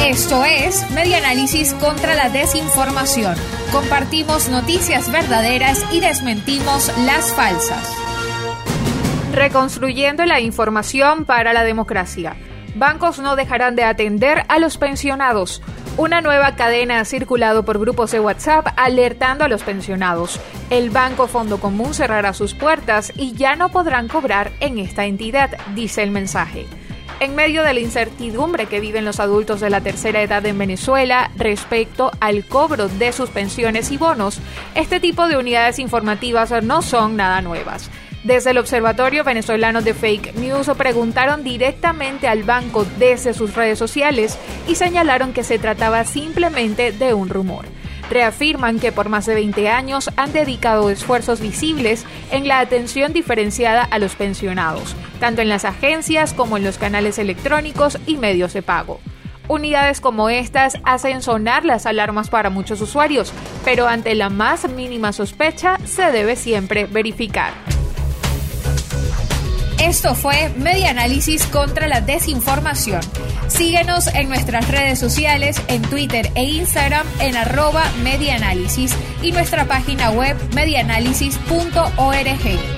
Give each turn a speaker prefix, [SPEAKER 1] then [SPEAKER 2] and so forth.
[SPEAKER 1] Esto es Media Análisis contra la Desinformación. Compartimos noticias verdaderas y desmentimos las falsas. Reconstruyendo la información para la democracia. Bancos no dejarán de atender a los pensionados. Una nueva cadena ha circulado por grupos de WhatsApp alertando a los pensionados. El Banco Fondo Común cerrará sus puertas y ya no podrán cobrar en esta entidad, dice el mensaje. En medio de la incertidumbre que viven los adultos de la tercera edad en Venezuela respecto al cobro de sus pensiones y bonos, este tipo de unidades informativas no son nada nuevas. Desde el Observatorio Venezolano de Fake News preguntaron directamente al banco desde sus redes sociales y señalaron que se trataba simplemente de un rumor. Reafirman que por más de 20 años han dedicado esfuerzos visibles en la atención diferenciada a los pensionados, tanto en las agencias como en los canales electrónicos y medios de pago. Unidades como estas hacen sonar las alarmas para muchos usuarios, pero ante la más mínima sospecha se debe siempre verificar. Esto fue Media Análisis contra la Desinformación. Síguenos en nuestras redes sociales, en Twitter e Instagram en arroba medianálisis y nuestra página web medianálisis.org.